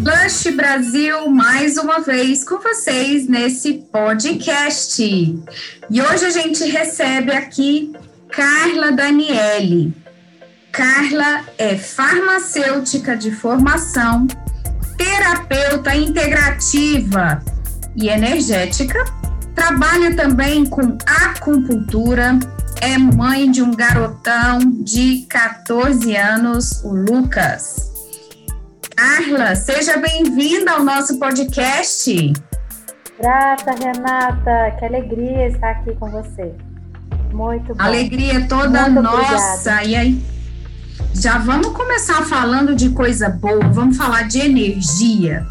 Lush Brasil, mais uma vez com vocês nesse podcast. E hoje a gente recebe aqui Carla Daniele. Carla é farmacêutica de formação, terapeuta integrativa e energética, trabalha também com acupuntura, é mãe de um garotão de 14 anos, o Lucas. Carla, seja bem-vinda ao nosso podcast. Grata, Renata, que alegria estar aqui com você. Muito bom. Alegria toda Muito nossa. Obrigada. E aí, já vamos começar falando de coisa boa, vamos falar de energia.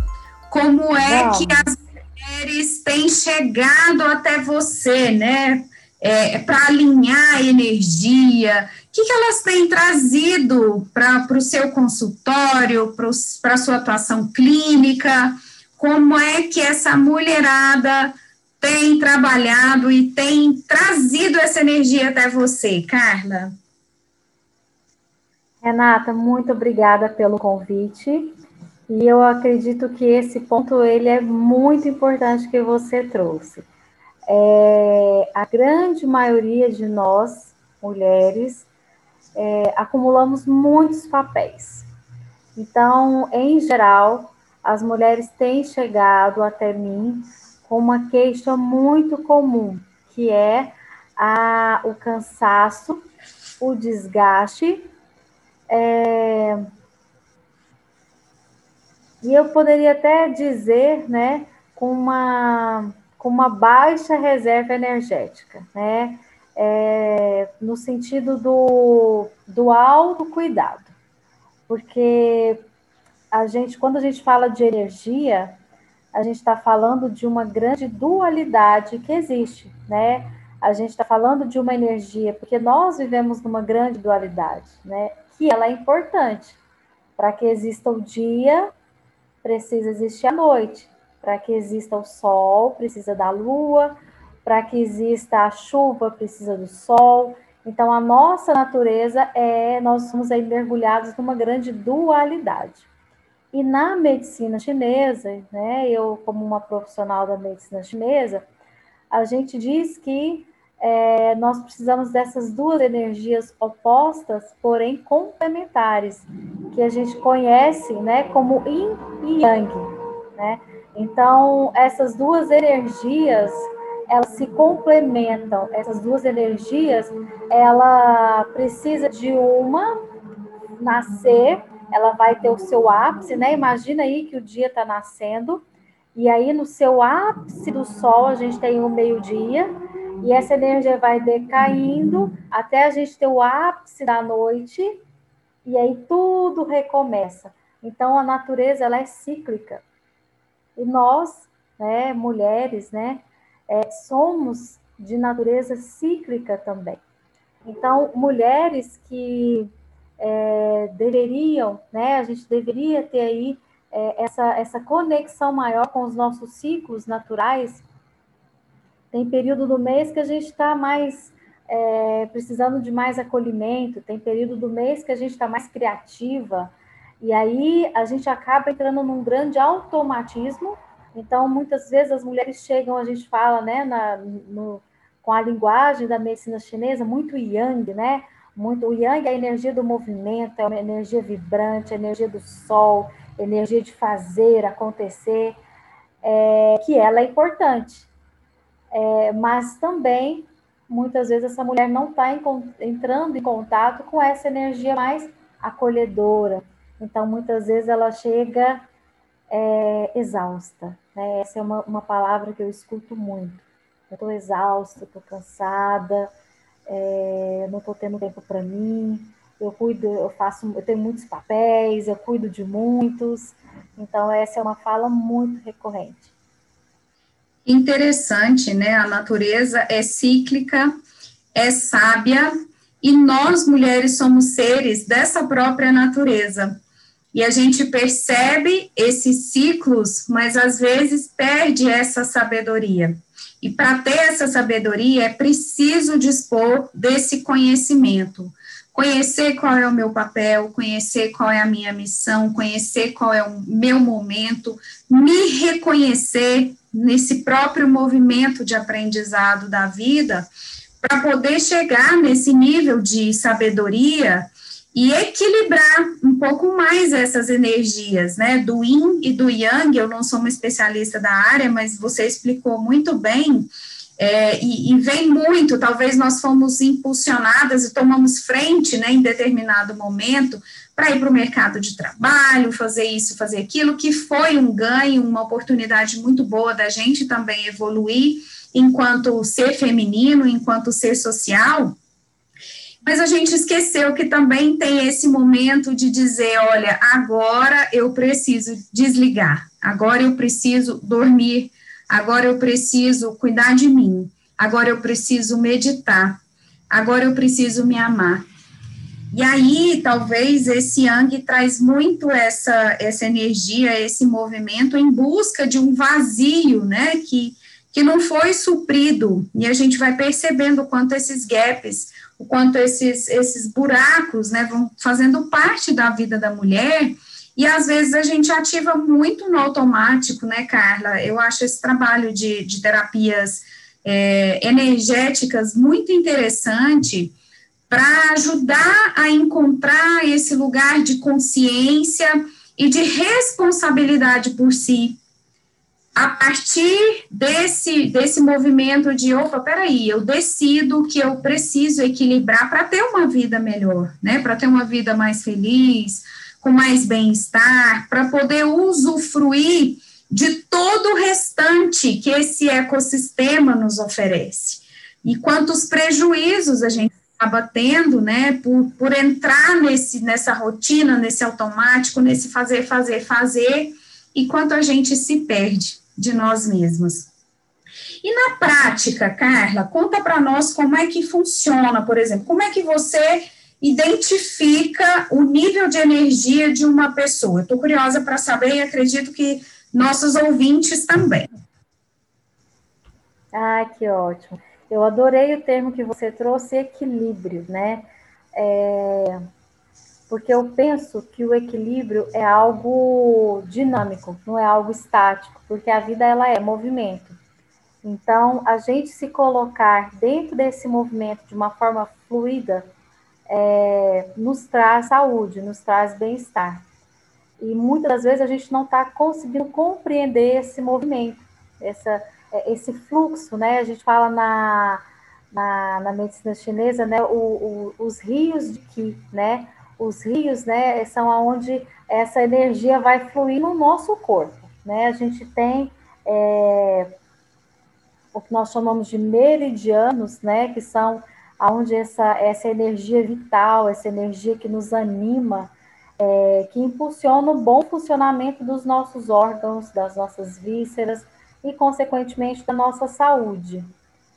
Como é vamos. que as mulheres têm chegado até você, né? É, para alinhar a energia, que, que elas têm trazido para o seu consultório, para a sua atuação clínica? Como é que essa mulherada tem trabalhado e tem trazido essa energia até você, Carla? Renata, muito obrigada pelo convite. E eu acredito que esse ponto ele é muito importante que você trouxe. É, a grande maioria de nós, mulheres, é, acumulamos muitos papéis. Então, em geral, as mulheres têm chegado até mim com uma queixa muito comum, que é a, o cansaço, o desgaste. É, e eu poderia até dizer, né, com uma, com uma baixa reserva energética, né? É, no sentido do, do autocuidado, porque a gente, quando a gente fala de energia, a gente está falando de uma grande dualidade que existe, né? A gente está falando de uma energia, porque nós vivemos numa grande dualidade, né? Que ela é importante. Para que exista o dia, precisa existir a noite. Para que exista o sol, precisa da lua. Para que exista a chuva, precisa do sol. Então, a nossa natureza é, nós somos aí mergulhados numa grande dualidade. E na medicina chinesa, né, eu como uma profissional da medicina chinesa, a gente diz que é, nós precisamos dessas duas energias opostas, porém complementares, que a gente conhece, né, como Yin e Yang, né? Então, essas duas energias elas se complementam. Essas duas energias, ela precisa de uma nascer, ela vai ter o seu ápice, né? Imagina aí que o dia está nascendo, e aí no seu ápice do sol a gente tem o meio-dia, e essa energia vai decaindo até a gente ter o ápice da noite, e aí tudo recomeça. Então a natureza ela é cíclica. E nós, né, mulheres, né, é, somos de natureza cíclica também. Então, mulheres que é, deveriam, né, a gente deveria ter aí é, essa, essa conexão maior com os nossos ciclos naturais. Tem período do mês que a gente está mais é, precisando de mais acolhimento, tem período do mês que a gente está mais criativa, e aí a gente acaba entrando num grande automatismo então, muitas vezes as mulheres chegam, a gente fala, né, na, no, com a linguagem da medicina chinesa, muito yang, né? Muito, o yang é a energia do movimento, é uma energia vibrante, a energia do sol, energia de fazer acontecer, é, que ela é importante. É, mas também, muitas vezes, essa mulher não está entrando em contato com essa energia mais acolhedora. Então, muitas vezes, ela chega é, exausta. Né? Essa é uma, uma palavra que eu escuto muito. Eu estou exausta, estou cansada, é, não estou tendo tempo para mim. Eu cuido, eu faço, eu tenho muitos papéis, eu cuido de muitos. Então essa é uma fala muito recorrente. Interessante, né? A natureza é cíclica, é sábia e nós mulheres somos seres dessa própria natureza. E a gente percebe esses ciclos, mas às vezes perde essa sabedoria. E para ter essa sabedoria é preciso dispor desse conhecimento, conhecer qual é o meu papel, conhecer qual é a minha missão, conhecer qual é o meu momento, me reconhecer nesse próprio movimento de aprendizado da vida, para poder chegar nesse nível de sabedoria e equilibrar um pouco mais essas energias, né, do yin e do yang. Eu não sou uma especialista da área, mas você explicou muito bem é, e, e, vem muito, talvez nós fomos impulsionadas e tomamos frente, né, em determinado momento, para ir para o mercado de trabalho, fazer isso, fazer aquilo, que foi um ganho, uma oportunidade muito boa da gente também evoluir enquanto ser feminino, enquanto ser social. Mas a gente esqueceu que também tem esse momento de dizer: olha, agora eu preciso desligar, agora eu preciso dormir. Agora eu preciso cuidar de mim, agora eu preciso meditar, agora eu preciso me amar. E aí, talvez esse Yang traz muito essa, essa energia, esse movimento em busca de um vazio, né, que, que não foi suprido, e a gente vai percebendo quanto esses gaps, o quanto esses, esses buracos, né, vão fazendo parte da vida da mulher, e às vezes a gente ativa muito no automático, né, Carla? Eu acho esse trabalho de, de terapias é, energéticas muito interessante para ajudar a encontrar esse lugar de consciência e de responsabilidade por si. A partir desse, desse movimento de, opa, peraí, eu decido que eu preciso equilibrar para ter uma vida melhor, né? Para ter uma vida mais feliz, com mais bem-estar, para poder usufruir de todo o restante que esse ecossistema nos oferece. E quantos prejuízos a gente acaba tendo, né, por, por entrar nesse, nessa rotina, nesse automático, nesse fazer, fazer, fazer, e quanto a gente se perde de nós mesmos. E na prática, Carla, conta para nós como é que funciona, por exemplo, como é que você identifica o nível de energia de uma pessoa. Estou curiosa para saber e acredito que nossos ouvintes também. Ah, que ótimo. Eu adorei o termo que você trouxe, equilíbrio, né? É, porque eu penso que o equilíbrio é algo dinâmico, não é algo estático, porque a vida ela é movimento. Então, a gente se colocar dentro desse movimento de uma forma fluida, é, nos traz saúde, nos traz bem-estar. E muitas das vezes a gente não está conseguindo compreender esse movimento, essa, é, esse fluxo, né? A gente fala na, na, na medicina chinesa, né? O, o, os rios de Qi, né? Os rios, né? São aonde essa energia vai fluir no nosso corpo, né? A gente tem é, o que nós chamamos de meridianos, né? Que são onde essa, essa energia vital, essa energia que nos anima, é, que impulsiona o bom funcionamento dos nossos órgãos, das nossas vísceras e, consequentemente, da nossa saúde.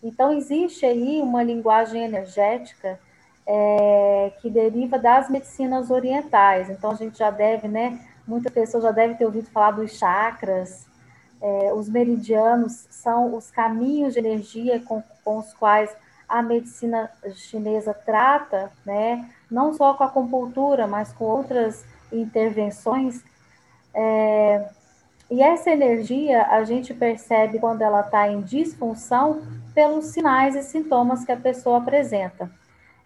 Então, existe aí uma linguagem energética é, que deriva das medicinas orientais. Então, a gente já deve, né? Muitas pessoas já devem ter ouvido falar dos chakras. É, os meridianos são os caminhos de energia com, com os quais a medicina chinesa trata, né, não só com a acupuntura, mas com outras intervenções. É, e essa energia a gente percebe quando ela está em disfunção pelos sinais e sintomas que a pessoa apresenta.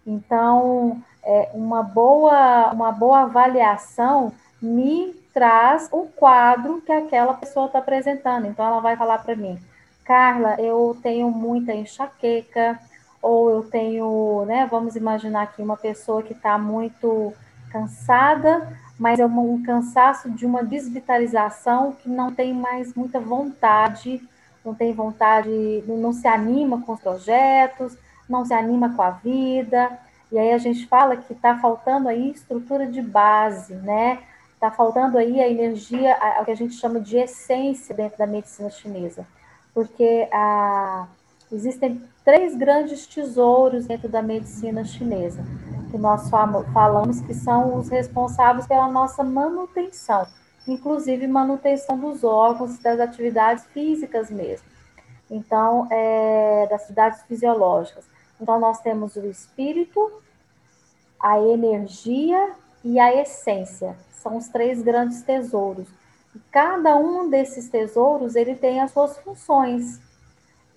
Então, é, uma, boa, uma boa avaliação me traz o quadro que aquela pessoa está apresentando. Então, ela vai falar para mim, Carla, eu tenho muita enxaqueca, ou eu tenho, né, vamos imaginar aqui uma pessoa que está muito cansada, mas é um cansaço de uma desvitalização que não tem mais muita vontade, não tem vontade, não se anima com os projetos, não se anima com a vida, e aí a gente fala que está faltando aí estrutura de base, né? Está faltando aí a energia, o que a gente chama de essência dentro da medicina chinesa, porque a, existem três grandes tesouros dentro da medicina chinesa, que nós falamos que são os responsáveis pela nossa manutenção, inclusive manutenção dos órgãos e das atividades físicas mesmo. Então, é, das atividades fisiológicas. Então, nós temos o espírito, a energia e a essência. São os três grandes tesouros. E cada um desses tesouros ele tem as suas funções.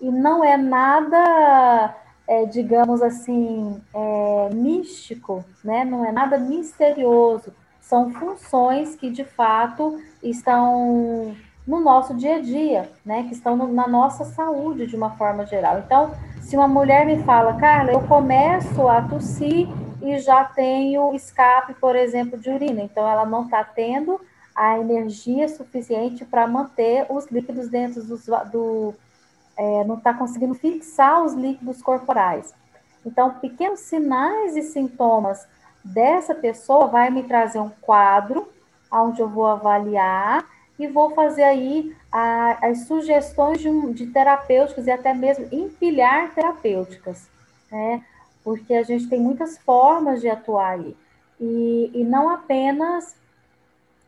E não é nada, é, digamos assim, é, místico, né? não é nada misterioso. São funções que de fato estão no nosso dia a dia, né? Que estão no, na nossa saúde de uma forma geral. Então, se uma mulher me fala, Carla, eu começo a tossir e já tenho escape, por exemplo, de urina. Então, ela não está tendo a energia suficiente para manter os líquidos dentro do. do é, não está conseguindo fixar os líquidos corporais. Então, pequenos sinais e sintomas dessa pessoa vai me trazer um quadro onde eu vou avaliar e vou fazer aí a, as sugestões de, de terapêuticas e até mesmo empilhar terapêuticas, né? porque a gente tem muitas formas de atuar aí, e, e não apenas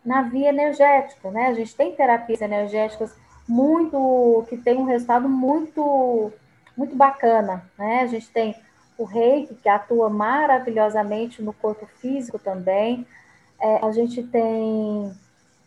na via energética, né? A gente tem terapias energéticas muito que tem um resultado muito muito bacana, né? A gente tem o reiki que atua maravilhosamente no corpo físico também. É, a gente tem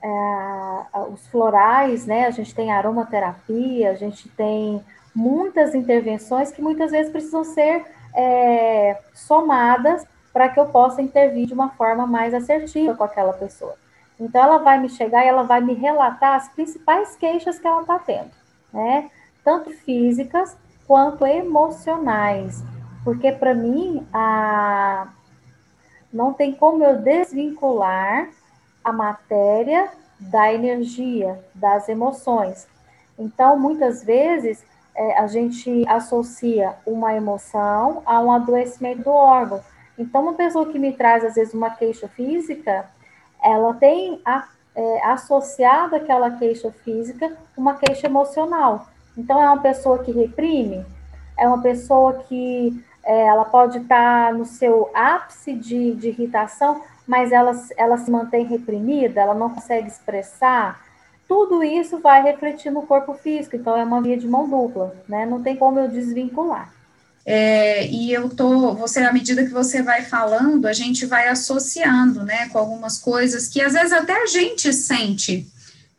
é, os florais, né? A gente tem aromaterapia, a gente tem muitas intervenções que muitas vezes precisam ser é, somadas para que eu possa intervir de uma forma mais assertiva com aquela pessoa. Então, ela vai me chegar e ela vai me relatar as principais queixas que ela está tendo, né? Tanto físicas quanto emocionais. Porque, para mim, a... não tem como eu desvincular a matéria da energia, das emoções. Então, muitas vezes, é, a gente associa uma emoção a um adoecimento do órgão. Então, uma pessoa que me traz, às vezes, uma queixa física, ela tem a, é, associado aquela queixa física uma queixa emocional. Então, é uma pessoa que reprime, é uma pessoa que é, ela pode estar no seu ápice de, de irritação, mas ela, ela se mantém reprimida, ela não consegue expressar, tudo isso vai refletir no corpo físico, então é uma via de mão dupla, né? Não tem como eu desvincular. É, e eu tô, você, à medida que você vai falando, a gente vai associando, né, com algumas coisas que às vezes até a gente sente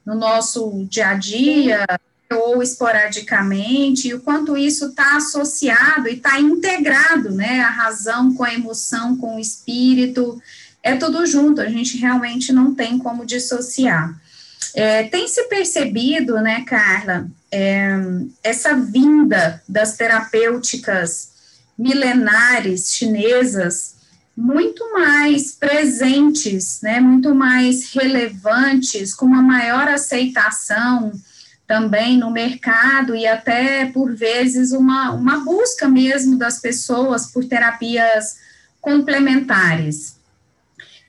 no nosso dia a dia, ou esporadicamente, e o quanto isso está associado e está integrado, né, a razão com a emoção, com o espírito, é tudo junto, a gente realmente não tem como dissociar. É, tem se percebido, né, Carla, é, essa vinda das terapêuticas milenares chinesas muito mais presentes, né, muito mais relevantes, com uma maior aceitação também no mercado e até, por vezes, uma, uma busca mesmo das pessoas por terapias complementares.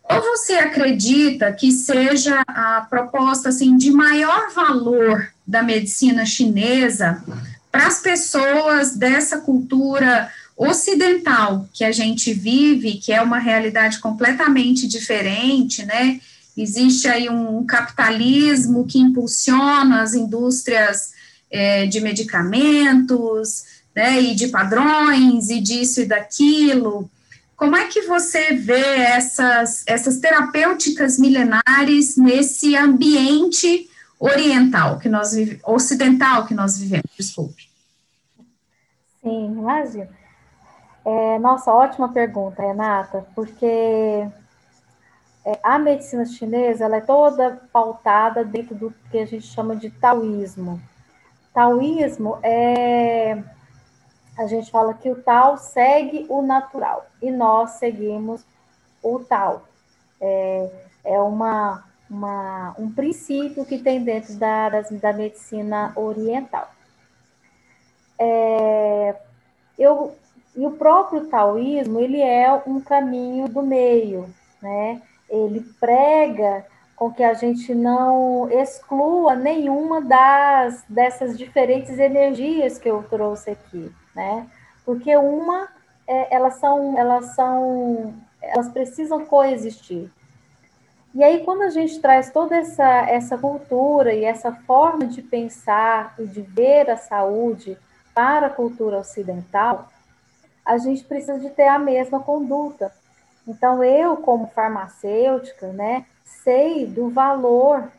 Ou você acredita que seja a proposta assim de maior valor da medicina chinesa para as pessoas dessa cultura ocidental que a gente vive, que é uma realidade completamente diferente, né? Existe aí um capitalismo que impulsiona as indústrias é, de medicamentos, né, e de padrões, e disso e daquilo. Como é que você vê essas, essas terapêuticas milenares nesse ambiente oriental que nós vivemos, ocidental que nós vivemos, desculpe. Sim, imagina. É, nossa, ótima pergunta, Renata, porque é, a medicina chinesa ela é toda pautada dentro do que a gente chama de taoísmo. Taoísmo é a gente fala que o tal segue o natural e nós seguimos o tal. É, é uma, uma, um princípio que tem dentro da, da medicina oriental. É, eu, e o próprio taoísmo, ele é um caminho do meio, né? Ele prega com que a gente não exclua nenhuma das dessas diferentes energias que eu trouxe aqui né? Porque uma, é, elas são, elas são, elas precisam coexistir. E aí, quando a gente traz toda essa, essa cultura e essa forma de pensar e de ver a saúde para a cultura ocidental, a gente precisa de ter a mesma conduta. Então, eu, como farmacêutica, né, sei do valor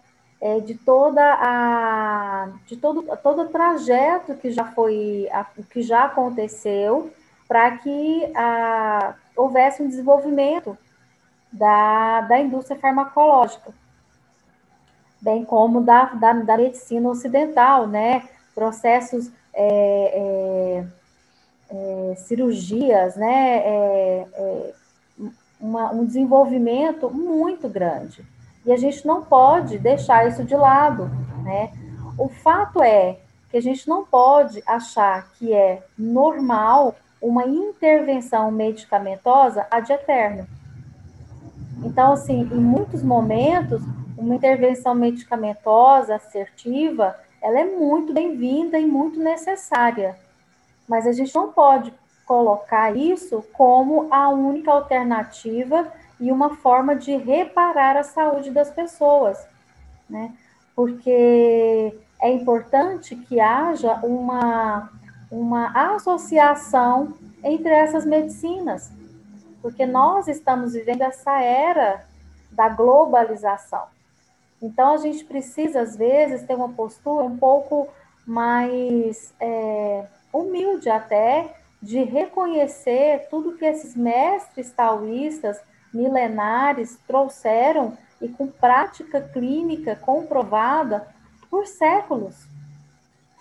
é, de toda a de todo, todo o trajeto que já foi a, que já aconteceu para que a, houvesse um desenvolvimento da, da indústria farmacológica, bem como da, da, da medicina ocidental, né? Processos, é, é, é, cirurgias, né? É, é, uma, um desenvolvimento muito grande. E a gente não pode deixar isso de lado, né? O fato é que a gente não pode achar que é normal uma intervenção medicamentosa ad eterno. Então, assim, em muitos momentos, uma intervenção medicamentosa assertiva, ela é muito bem-vinda e muito necessária. Mas a gente não pode colocar isso como a única alternativa e uma forma de reparar a saúde das pessoas, né? Porque é importante que haja uma, uma associação entre essas medicinas, porque nós estamos vivendo essa era da globalização. Então, a gente precisa, às vezes, ter uma postura um pouco mais é, humilde até, de reconhecer tudo que esses mestres taoístas milenares trouxeram e com prática clínica comprovada por séculos.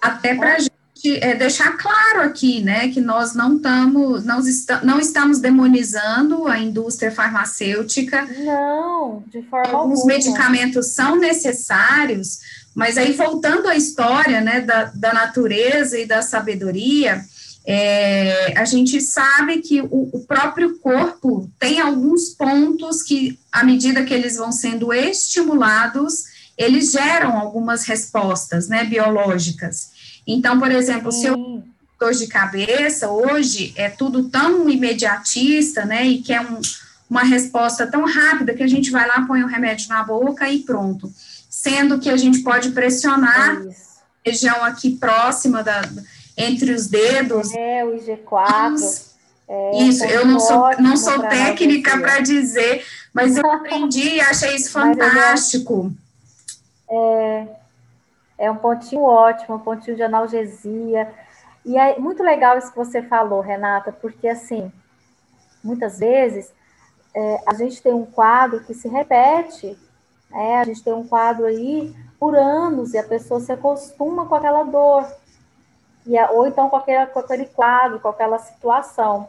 Até para a gente é, deixar claro aqui, né, que nós não estamos, não, está, não estamos demonizando a indústria farmacêutica. Não, de forma Alguns alguma. medicamentos são necessários, mas aí voltando à história, né, da, da natureza e da sabedoria, é, a gente sabe que o, o, próprio corpo tem alguns pontos que, à medida que eles vão sendo estimulados, eles geram algumas respostas, né, biológicas. Então, por exemplo, Sim. se eu dor de cabeça, hoje é tudo tão imediatista, né, e que é um, uma resposta tão rápida que a gente vai lá, põe o remédio na boca e pronto. Sendo que a gente pode pressionar a região aqui próxima da entre os dedos. É, o IG4. É, isso, eu não sou, não sou técnica para dizer, mas eu aprendi e achei isso fantástico. É, é um pontinho ótimo, um pontinho de analgesia. E é muito legal isso que você falou, Renata, porque assim, muitas vezes é, a gente tem um quadro que se repete, né? A gente tem um quadro aí por anos e a pessoa se acostuma com aquela dor e, ou então com aquele, com aquele quadro, com aquela situação.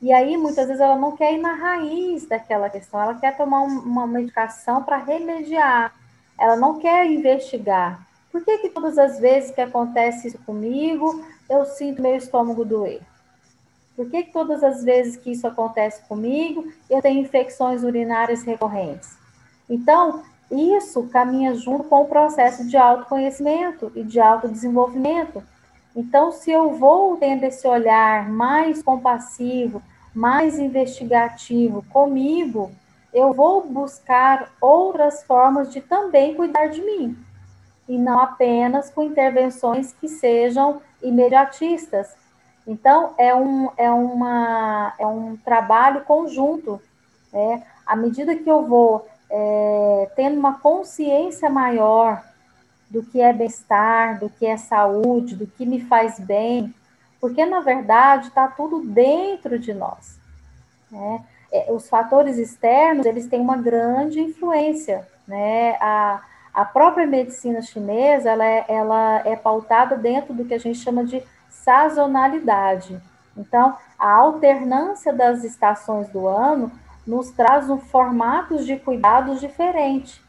E aí, muitas vezes, ela não quer ir na raiz daquela questão, ela quer tomar um, uma medicação para remediar, ela não quer investigar. Por que, que todas as vezes que acontece isso comigo, eu sinto meu estômago doer? Por que, que todas as vezes que isso acontece comigo, eu tenho infecções urinárias recorrentes? Então, isso caminha junto com o processo de autoconhecimento e de autodesenvolvimento então, se eu vou tendo esse olhar mais compassivo, mais investigativo comigo, eu vou buscar outras formas de também cuidar de mim. E não apenas com intervenções que sejam imediatistas. Então, é um, é uma, é um trabalho conjunto. Né? À medida que eu vou é, tendo uma consciência maior do que é bem-estar, do que é saúde, do que me faz bem, porque na verdade está tudo dentro de nós. Né? É, os fatores externos eles têm uma grande influência, né? A, a própria medicina chinesa ela é, ela é pautada dentro do que a gente chama de sazonalidade. Então, a alternância das estações do ano nos traz um formatos de cuidados diferentes.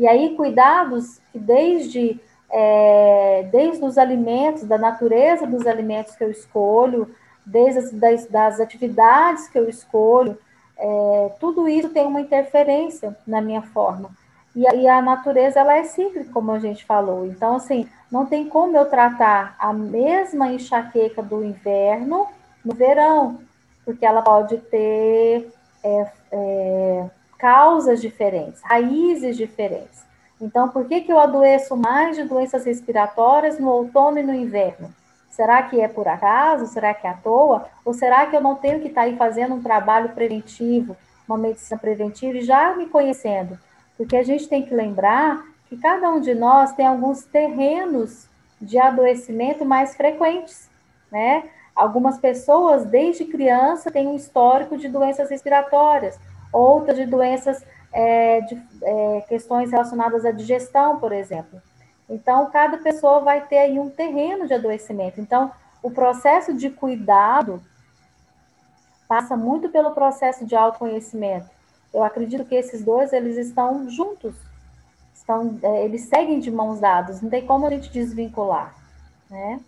E aí, cuidados que desde, é, desde os alimentos, da natureza dos alimentos que eu escolho, desde as das, das atividades que eu escolho, é, tudo isso tem uma interferência na minha forma. E, e, a natureza, ela é cíclica, como a gente falou. Então, assim, não tem como eu tratar a mesma enxaqueca do inverno no verão, porque ela pode ter é, é, causas diferentes, raízes diferentes. Então, por que, que eu adoeço mais de doenças respiratórias no outono e no inverno? Será que é por acaso? Será que é à toa? Ou será que eu não tenho que estar tá aí fazendo um trabalho preventivo, uma medicina preventiva e já me conhecendo, porque a gente tem que lembrar que cada um de nós tem alguns terrenos de adoecimento mais frequentes, né? Algumas pessoas, desde criança, têm um histórico de doenças respiratórias, outras de doenças, é, de é, questões relacionadas à digestão, por exemplo. Então, cada pessoa vai ter aí um terreno de adoecimento. Então, o processo de cuidado passa muito pelo processo de autoconhecimento. Eu acredito que esses dois, eles estão juntos, estão, é, eles seguem de mãos dadas, não tem como a gente desvincular, né?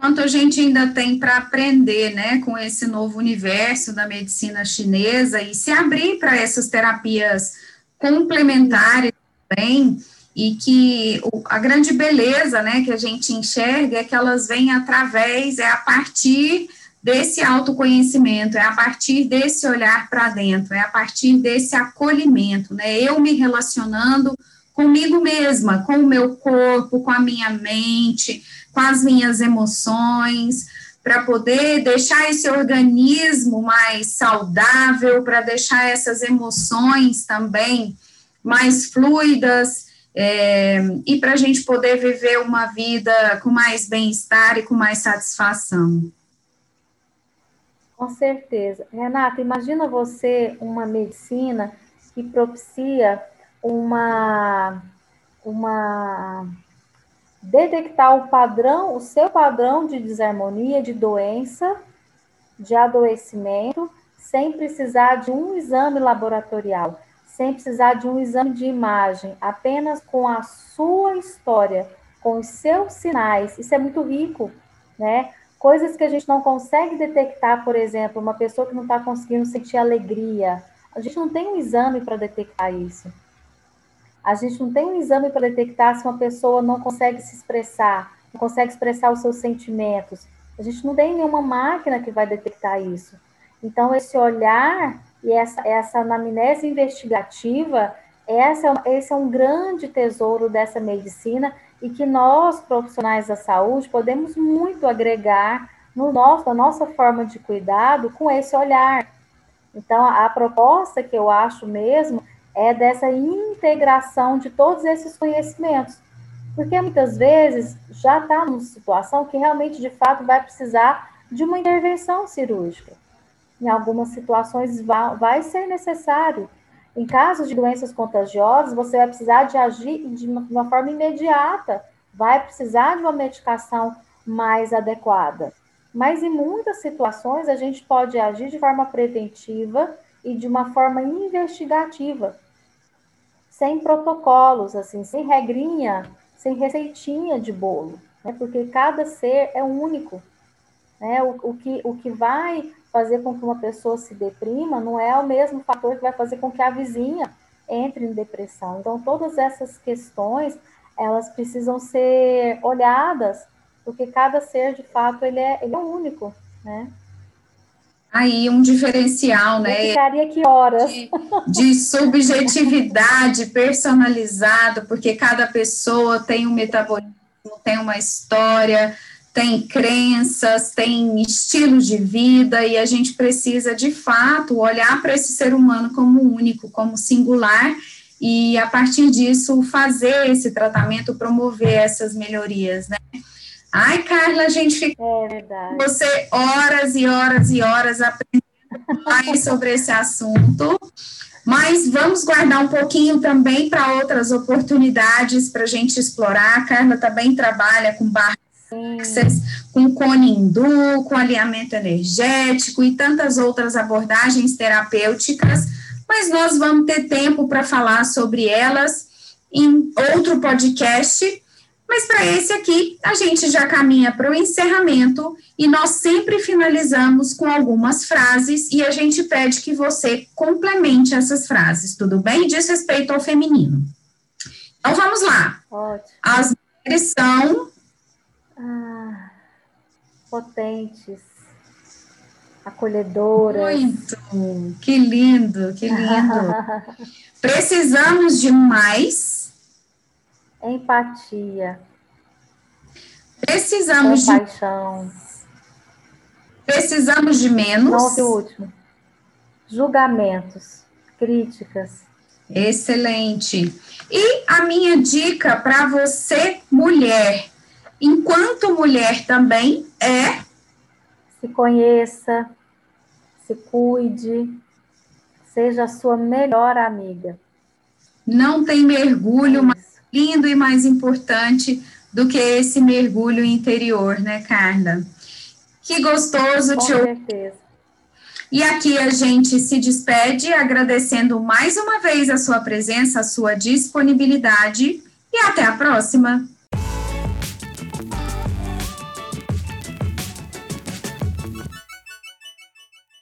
Quanto a gente ainda tem para aprender, né, com esse novo universo da medicina chinesa e se abrir para essas terapias complementares também, e que a grande beleza, né, que a gente enxerga é que elas vêm através, é a partir desse autoconhecimento, é a partir desse olhar para dentro, é a partir desse acolhimento, né, eu me relacionando comigo mesma, com o meu corpo, com a minha mente, com as minhas emoções, para poder deixar esse organismo mais saudável, para deixar essas emoções também mais fluidas, é, e para a gente poder viver uma vida com mais bem-estar e com mais satisfação. Com certeza. Renata, imagina você uma medicina que propicia uma, uma detectar o padrão, o seu padrão de desarmonia, de doença, de adoecimento, sem precisar de um exame laboratorial sem precisar de um exame de imagem, apenas com a sua história, com os seus sinais. Isso é muito rico, né? Coisas que a gente não consegue detectar, por exemplo, uma pessoa que não está conseguindo sentir alegria. A gente não tem um exame para detectar isso. A gente não tem um exame para detectar se uma pessoa não consegue se expressar, não consegue expressar os seus sentimentos. A gente não tem nenhuma máquina que vai detectar isso. Então, esse olhar e essa, essa anamnese investigativa, essa, esse é um grande tesouro dessa medicina e que nós, profissionais da saúde, podemos muito agregar no nosso, na nossa forma de cuidado com esse olhar. Então, a proposta que eu acho mesmo é dessa integração de todos esses conhecimentos. Porque muitas vezes já está numa situação que realmente, de fato, vai precisar de uma intervenção cirúrgica em algumas situações vai, ser necessário. Em casos de doenças contagiosas, você vai precisar de agir de uma forma imediata, vai precisar de uma medicação mais adequada. Mas em muitas situações a gente pode agir de forma preventiva e de uma forma investigativa, sem protocolos, assim, sem regrinha, sem receitinha de bolo, né? porque cada ser é único. Né? O, o, que, o que vai fazer com que uma pessoa se deprima não é o mesmo fator que vai fazer com que a vizinha entre em depressão. Então, todas essas questões, elas precisam ser olhadas, porque cada ser, de fato, ele é, ele é único, né? Aí, um diferencial, né? Eu ficaria aqui horas. De, de subjetividade personalizado, porque cada pessoa tem um metabolismo, tem uma história, tem crenças, tem estilos de vida, e a gente precisa, de fato, olhar para esse ser humano como único, como singular, e a partir disso fazer esse tratamento, promover essas melhorias, né? Ai, Carla, a gente fica é com você horas e horas e horas aprendendo mais sobre esse assunto. Mas vamos guardar um pouquinho também para outras oportunidades para a gente explorar. A Carla também trabalha com barra com cone hindu, com alinhamento energético e tantas outras abordagens terapêuticas, mas nós vamos ter tempo para falar sobre elas em outro podcast. Mas para esse aqui, a gente já caminha para o encerramento e nós sempre finalizamos com algumas frases e a gente pede que você complemente essas frases, tudo bem? Diz respeito ao feminino. Então vamos lá. Ótimo. As mulheres são ah, potentes, acolhedoras. Muito, que lindo, que lindo. Precisamos de mais empatia. Precisamos compaixão. de. Precisamos de menos. Nossa, o último. julgamentos, críticas. Excelente. E a minha dica para você, mulher, enquanto mulher também, é se conheça, se cuide, seja a sua melhor amiga. Não tem mergulho é mais lindo e mais importante do que esse mergulho interior, né, Carla? Que gostoso Com te ouvir. certeza. E aqui a gente se despede agradecendo mais uma vez a sua presença, a sua disponibilidade e até a próxima.